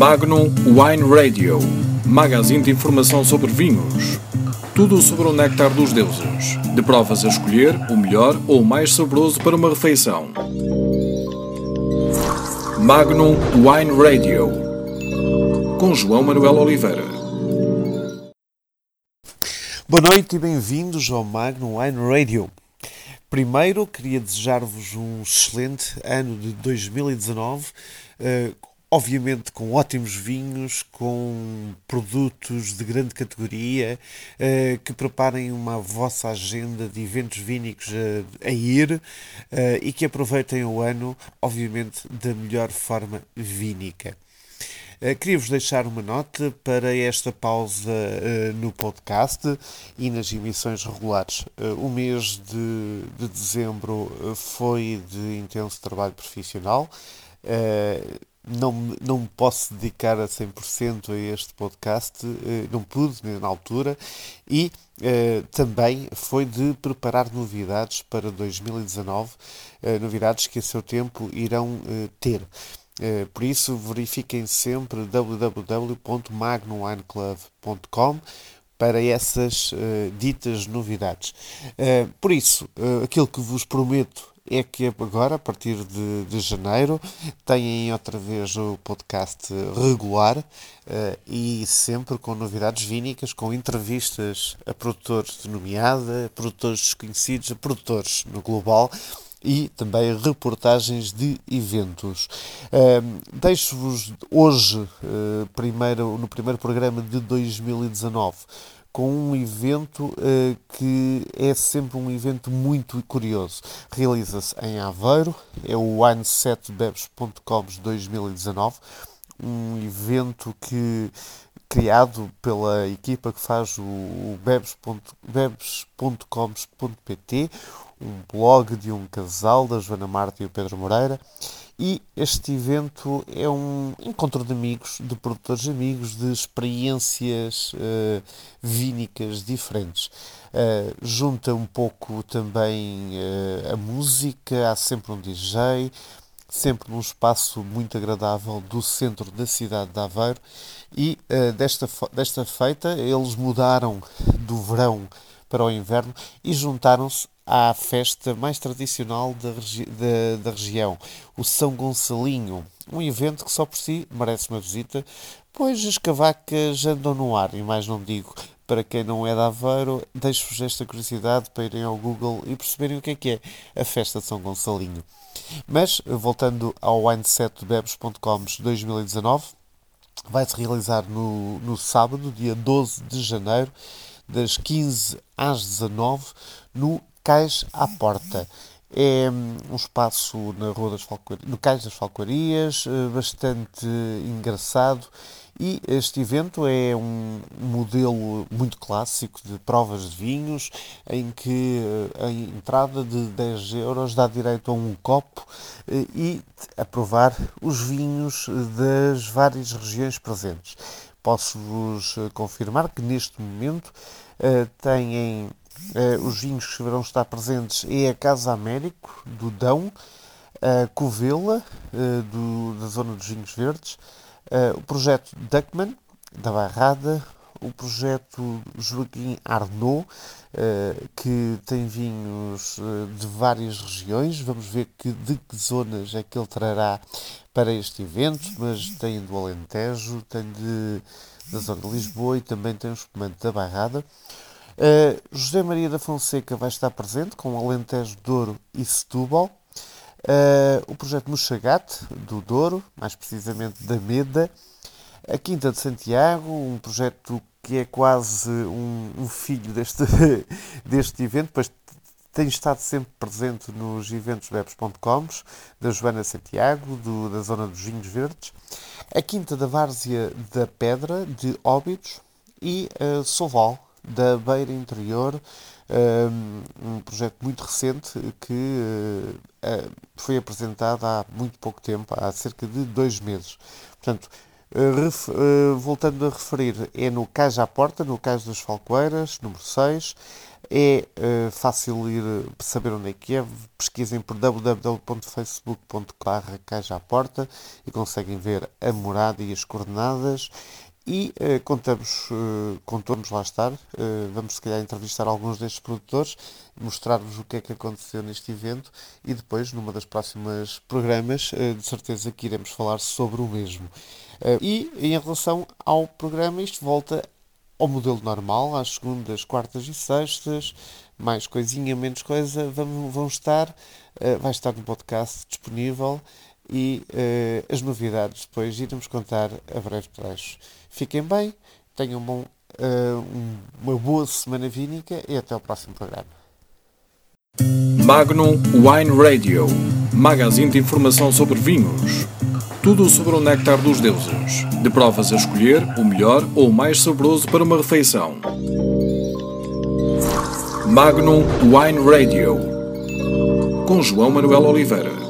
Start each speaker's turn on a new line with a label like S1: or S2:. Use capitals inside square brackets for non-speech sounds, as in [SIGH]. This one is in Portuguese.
S1: Magnum Wine Radio, magazine de informação sobre vinhos. Tudo sobre o néctar dos deuses. De provas a escolher o melhor ou o mais saboroso para uma refeição. Magnum Wine Radio, com João Manuel Oliveira.
S2: Boa noite e bem-vindos ao Magnum Wine Radio. Primeiro, queria desejar-vos um excelente ano de 2019, uh, obviamente com ótimos vinhos, com produtos de grande categoria, uh, que preparem uma vossa agenda de eventos vínicos a, ir uh, e que aproveitem o ano, obviamente, da melhor forma vínica. Uh, Queria-vos deixar uma nota para esta pausa uh, no podcast e nas emissões regulares. Uh, o mês de, de dezembro foi de intenso trabalho profissional. Não, não me posso dedicar a 100% a este podcast, não pude na altura, e também foi de preparar novidades para 2019, novidades que a seu tempo irão ter. Uh, por isso, verifiquem sempre www.magnumwineclub.com para essas uh, ditas novidades. Por isso, aquilo que vos prometo é que agora, a partir de, de janeiro, têm outra vez o podcast regular e sempre com novidades vínicas, com entrevistas a produtores de nomeada, a produtores desconhecidos, a produtores no global e também reportagens de eventos. Uh, Deixo-vos hoje, uh, primeiro, no primeiro programa de 2019, com um evento uh, que é sempre um evento muito curioso. Realiza-se em Aveiro, é o Wine7Bebs.com 2019, um evento que criado pela equipa que faz o, o um blog de um casal, da Joana Marta e o Pedro Moreira. E este evento é um encontro de amigos, de produtores amigos, de experiências uh, vínicas diferentes. Uh, junta um pouco também uh, a música, há sempre um DJ, sempre num espaço muito agradável do centro da cidade de Aveiro. E desta, desta feita eles mudaram do verão para o inverno e juntaram-se à festa mais tradicional da, regi da, da, região, o São Gonçalinho, um evento que só por si merece uma visita, pois as cavacas andam no ar, e mais não digo. Para quem não é de Aveiro, deixo-vos esta curiosidade para irem ao Google e perceberem o que é que é a festa de São Gonçalinho. Mas, voltando ao winesetbebes.com 2019, vai-se realizar no, no sábado, dia 12 de janeiro, das 15 às 19, no Cais à Porta. É hum, um espaço na Rua das no Cais das Falcoarias, eh, bastante engraçado. E este evento é um modelo muito clássico de provas de vinhos, em que eh, a entrada de 10 euros dá direito a um copo eh, e a provar os vinhos das várias regiões presentes. Posso-vos confirmar que neste momento têm Uh, os vinhos que vão estar presentes é a Casa Américo, do Dão, a Covela, da zona dos vinhos verdes, o projeto Duckman, da Barrada, o projeto Joaquim Arnaud, que tem vinhos de várias regiões. Vamos ver que, de que zonas é que ele trará para este evento, mas tem do Alentejo, tem de, da zona de Lisboa e também tem o espumante da Barrada. Uh, José Maria da Fonseca vai estar presente com Alentejo, Douro e Setúbal. Uh, o projeto Mochagate, do Douro, mais precisamente da Meda. A Quinta de Santiago, um projeto que é quase um, um filho deste, [LAUGHS] deste evento, pois tem estado sempre presente nos eventos bebes.com, da Joana Santiago, do, da zona dos Vinhos Verdes. A Quinta da Várzea da Pedra, de Óbidos. E uh, Soval, da Beira Interior, um projeto muito recente que eh, foi apresentado há muito pouco tempo, há cerca de dois meses. Portanto, voltando a referir, é no Cais à Porta, no Cais das Falcoeiras, número 6. É uh, fácil ir saber onde é que é. Pesquisem por www.facebook.com Cais à Porta e conseguem ver a morada e as coordenadas. E uh, contamos, uh, contamos lá estar, uh, vamos se calhar entrevistar alguns destes produtores, mostrar-vos o que é que aconteceu neste evento e depois, numa das próximas programas, de certeza que iremos falar sobre o mesmo. e em relação ao programa, isto volta ao modelo normal, às segundas, quartas e sextas, mais coisinha, menos coisa, vão, vão estar, vai estar no podcast disponível e as novidades depois iremos contar a breve trecho. Fiquem bem, tenham um bom, uh, uma boa semana vínica e até ao próximo programa.
S1: Magnum Wine Radio magazine de informação sobre vinhos. Tudo sobre o néctar dos deuses. De provas a escolher o melhor ou o mais saboroso para uma refeição. Magnum Wine Radio com João Manuel Oliveira.